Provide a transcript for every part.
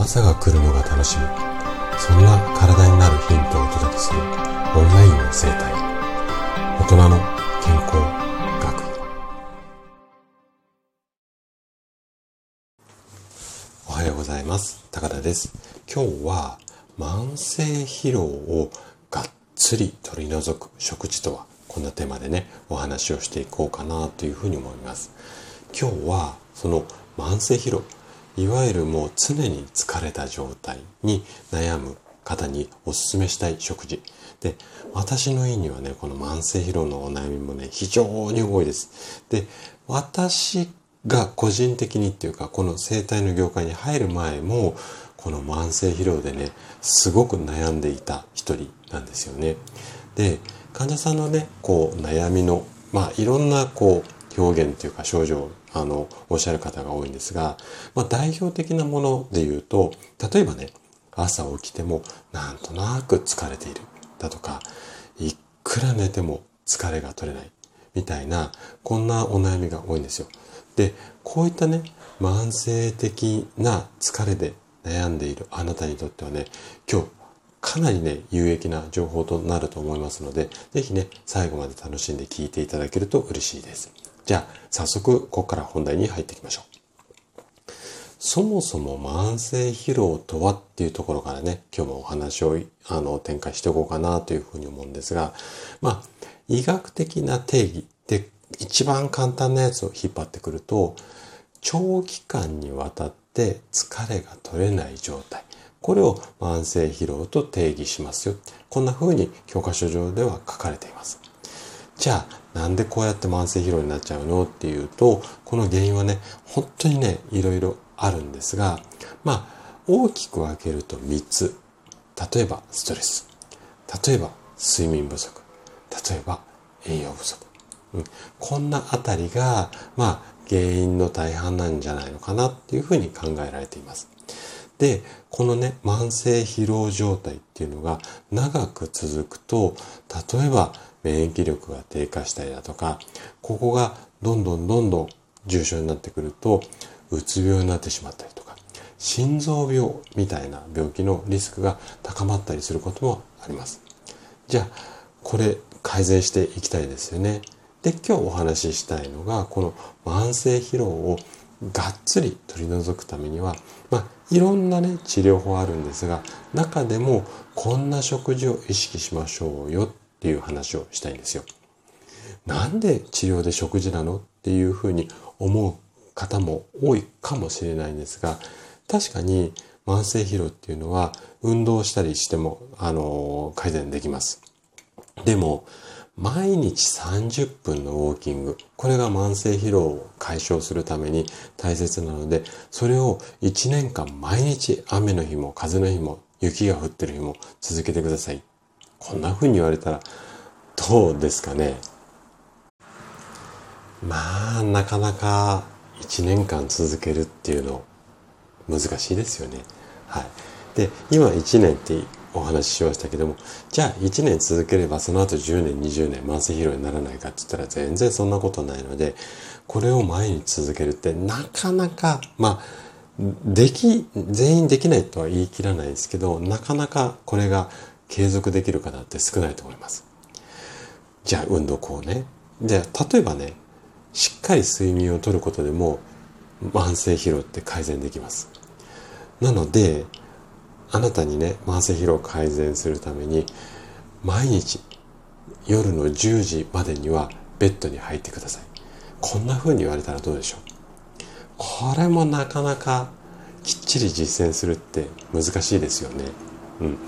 朝が来るのが楽しみ。そんな体になるヒントをお届けするオンラインの生態。大人の健康学。おはようございます。高田です。今日は慢性疲労をがっつり取り除く食事とはこんなテーマでねお話をしていこうかなというふうに思います。今日はその慢性疲労いわゆるもう常に疲れた状態に悩む方におすすめしたい食事。で、私の家にはね、この慢性疲労のお悩みもね、非常に多いです。で、私が個人的にっていうか、この生態の業界に入る前も、この慢性疲労でね、すごく悩んでいた一人なんですよね。で、患者さんのね、こう悩みの、まあいろんなこう表現っていうか症状あの、おっしゃる方が多いんですが、まあ、代表的なもので言うと、例えばね、朝起きてもなんとなく疲れているだとか、いくら寝ても疲れが取れないみたいな、こんなお悩みが多いんですよ。で、こういったね、慢性的な疲れで悩んでいるあなたにとってはね、今日かなりね、有益な情報となると思いますので、ぜひね、最後まで楽しんで聞いていただけると嬉しいです。じゃあ、早速、ここから本題に入っていきましょう。そもそも慢性疲労とはっていうところからね、今日もお話をあの展開していこうかなというふうに思うんですが、まあ、医学的な定義で一番簡単なやつを引っ張ってくると、長期間にわたって疲れが取れない状態。これを慢性疲労と定義しますよ。こんな風に教科書上では書かれています。じゃあ、なんでこうやって慢性疲労になっちゃうのっていうと、この原因はね、本当にね、いろいろあるんですが、まあ、大きく分けると3つ。例えば、ストレス。例えば、睡眠不足。例えば、栄養不足。うん、こんなあたりが、まあ、原因の大半なんじゃないのかなっていうふうに考えられています。で、このね、慢性疲労状態っていうのが長く続くと、例えば免疫力が低下したりだとか、ここがどんどんどんどん重症になってくると、うつ病になってしまったりとか、心臓病みたいな病気のリスクが高まったりすることもあります。じゃあ、これ改善していきたいですよね。で、今日お話ししたいのが、この慢性疲労をがっつり取り除くためには、まあ、いろんなね、治療法あるんですが、中でもこんな食事を意識しましょうよっっていう話をしたいんですよ。なんで治療で食事なのっていうふうに思う方も多いかもしれないんですが、確かに慢性疲労っていうのは運動したりしても、あの、改善できます。でも、毎日30分のウォーキング、これが慢性疲労を解消するために大切なので、それを1年間毎日雨の日も風の日も雪が降ってる日も続けてくださいこんな風に言われたらどうですかねまあなかなか1年間続けるっていうの難しいですよね。はい。で、今1年ってお話ししましたけども、じゃあ1年続ければその後10年、20年慢性疲労にならないかって言ったら全然そんなことないので、これを毎日続けるってなかなか、まあ、でき、全員できないとは言い切らないですけど、なかなかこれが継続できる方って少ないと思います。じゃあ運動こうね。じゃあ例えばね、しっかり睡眠をとることでも慢性疲労って改善できます。なので、あなたにね、慢性疲労を改善するために、毎日夜の10時までにはベッドに入ってください。こんな風に言われたらどうでしょうこれもなかなかきっちり実践するって難しいですよね。うん。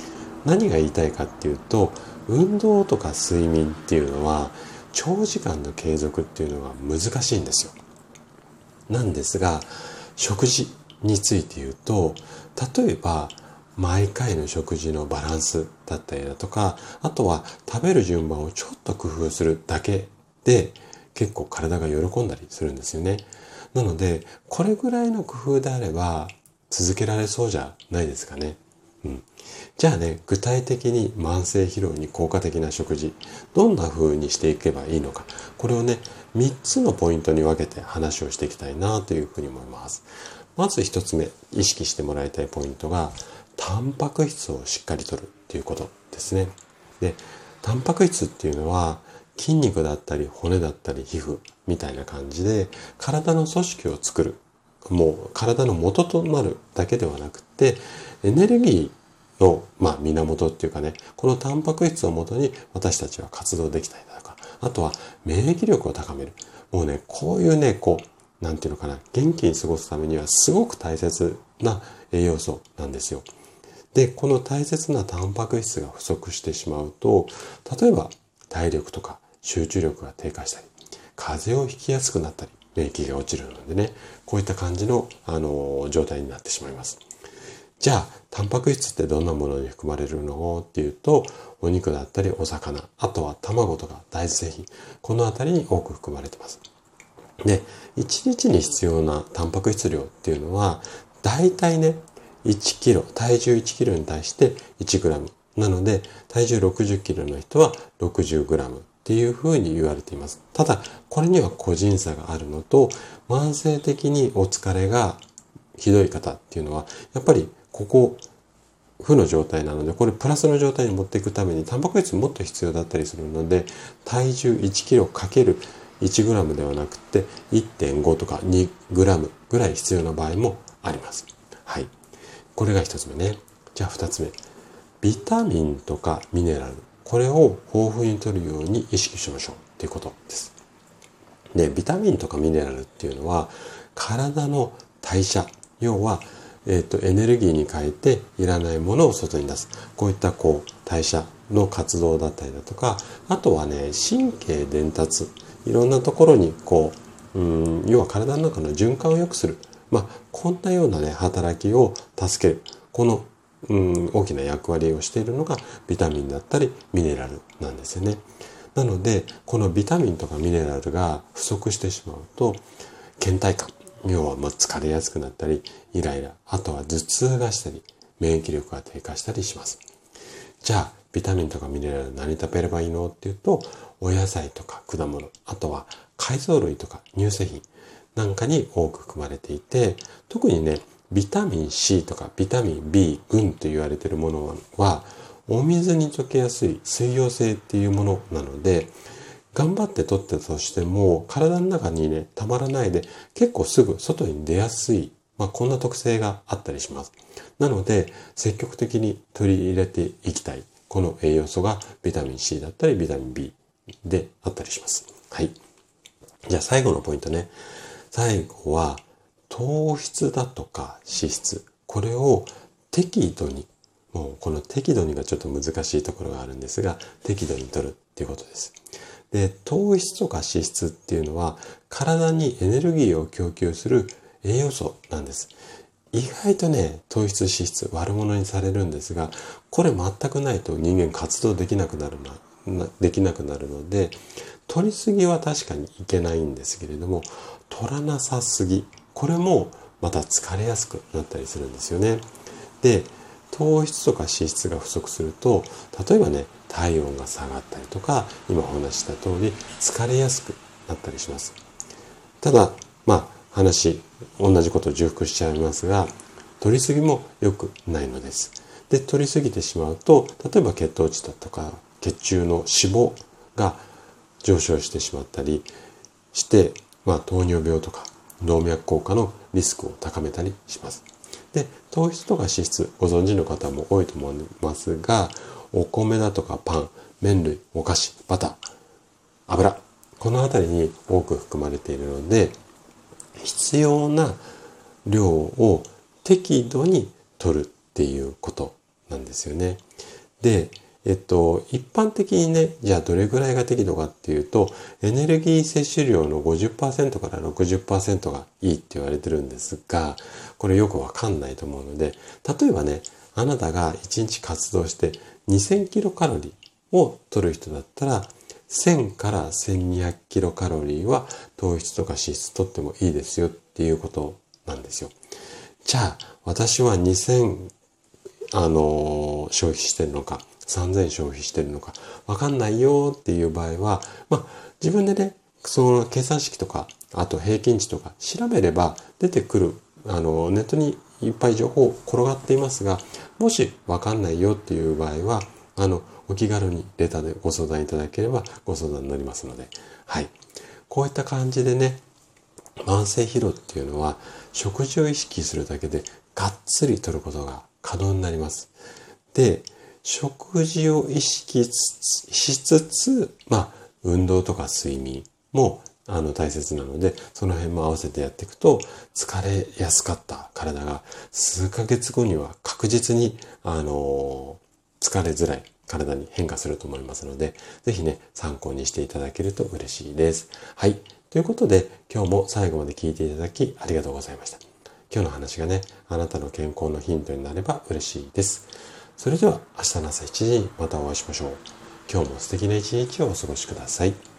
何が言いたいかっていうと運動とか睡眠っていうのは長時間の継続っていうのが難しいんですよ。なんですが食事について言うと例えば毎回の食事のバランスだったりだとかあとは食べる順番をちょっと工夫するだけで結構体が喜んだりするんですよね。なのでこれぐらいの工夫であれば続けられそうじゃないですかね。うん、じゃあね、具体的に慢性疲労に効果的な食事、どんな風にしていけばいいのか、これをね、3つのポイントに分けて話をしていきたいなというふうに思います。まず一つ目、意識してもらいたいポイントが、タンパク質をしっかりとるっていうことですね。で、タンパク質っていうのは、筋肉だったり骨だったり皮膚みたいな感じで体の組織を作るもう体の元となるだけではなくてエネルギーの、まあ、源っていうかねこのタンパク質をもとに私たちは活動できたりだとかあとは免疫力を高めるもうねこういうねこうなんていうのかな元気に過ごすためにはすごく大切な栄養素なんですよ。でこの大切なタンパク質が不足してしまうと例えば体力とか集中力が低下したり風邪をひきやすくなったり免疫が落ちるのでねこういった感じの、あの状態になってしまいます。じゃあ、タンパク質ってどんなものに含まれるのっていうと、お肉だったりお魚、あとは卵とか大豆製品、このあたりに多く含まれてます。で、1日に必要なタンパク質量っていうのは、大体ね、1キロ、体重1キロに対して1グラム。なので、体重60キロの人は60グラムっていうふうに言われています。ただ、これには個人差があるのと、慢性的にお疲れがひどい方っていうのは、やっぱりここ、負の状態なので、これプラスの状態に持っていくために、タンパク質もっと必要だったりするので、体重1キロかける1グラムではなくて、1.5とか2グラムぐらい必要な場合もあります。はい。これが1つ目ね。じゃあ2つ目。ビタミンとかミネラル。これを豊富に摂るように意識しましょうっていうことです。で、ビタミンとかミネラルっていうのは、体の代謝、要はえっ、ー、と、エネルギーに変えていらないものを外に出す。こういったこう、代謝の活動だったりだとか、あとはね、神経伝達。いろんなところにこう、うん、要は体の中の循環を良くする。まあ、こんなようなね、働きを助ける。この、うん、大きな役割をしているのがビタミンだったりミネラルなんですよね。なので、このビタミンとかミネラルが不足してしまうと、倦怠感。要はま疲れやすくなったり、イライラ、あとは頭痛がしたり、免疫力が低下したりします。じゃあ、ビタミンとかミネラル何食べればいいのっていうと、お野菜とか果物、あとは海藻類とか乳製品なんかに多く含まれていて、特にね、ビタミン C とかビタミン B 群と言われているものは、お水に溶けやすい水溶性っていうものなので、頑張って取ってたとしても、体の中にね、たまらないで、結構すぐ外に出やすい、まあ、こんな特性があったりします。なので、積極的に取り入れていきたい。この栄養素がビタミン C だったり、ビタミン B であったりします。はい。じゃあ最後のポイントね。最後は、糖質だとか脂質。これを適度に、もうこの適度にがちょっと難しいところがあるんですが、適度に取るっていうことです。で、糖質とか脂質っていうのは体にエネルギーを供給する栄養素なんです。意外とね、糖質脂質悪者にされるんですが、これ全くないと人間活動できなくなるな、できなくなるので、取りすぎは確かにいけないんですけれども、取らなさすぎ、これもまた疲れやすくなったりするんですよね。で、糖質とか脂質が不足すると、例えばね、体温が下がったりとか、今お話した通り疲れやすくなったりします。ただ、まあ話、同じことを重複しちゃいますが、取りすぎも良くないのです。で、取りすぎてしまうと、例えば血糖値だとか、血中の脂肪が上昇してしまったりして、まあ糖尿病とか動脈硬化のリスクを高めたりします。で、糖質とか脂質、ご存知の方も多いと思いますが、お米だとかパン、麺類、お菓子、バター、油、この辺りに多く含まれているので、必要な量を適度に取るっていうことなんですよね。で、えっと、一般的にね、じゃあどれぐらいが適度かっていうと、エネルギー摂取量の50%から60%がいいって言われてるんですが、これよくわかんないと思うので、例えばね、あなたが1日活動して2000キロカロリーを取る人だったら、1000から1200キロカロリーは糖質とか脂質取ってもいいですよっていうことなんですよ。じゃあ、私は2000、あのー、消費してるのか、3000消費してるのか、わかんないよっていう場合は、まあ、自分でね、その計算式とか、あと平均値とか調べれば出てくるあの、ネットにいっぱい情報転がっていますが、もしわかんないよっていう場合は、あの、お気軽にレターでご相談いただければご相談に乗りますので、はい。こういった感じでね、慢性疲労っていうのは食事を意識するだけでがっつりとることが可能になります。で、食事を意識しつつ、まあ、運動とか睡眠もあの大切なので、その辺も合わせてやっていくと、疲れやすかった体が数ヶ月後には確実に、あのー、疲れづらい体に変化すると思いますので、ぜひね、参考にしていただけると嬉しいです。はい。ということで、今日も最後まで聞いていただきありがとうございました。今日の話がね、あなたの健康のヒントになれば嬉しいです。それでは明日の朝7時にまたお会いしましょう。今日も素敵な一日をお過ごしください。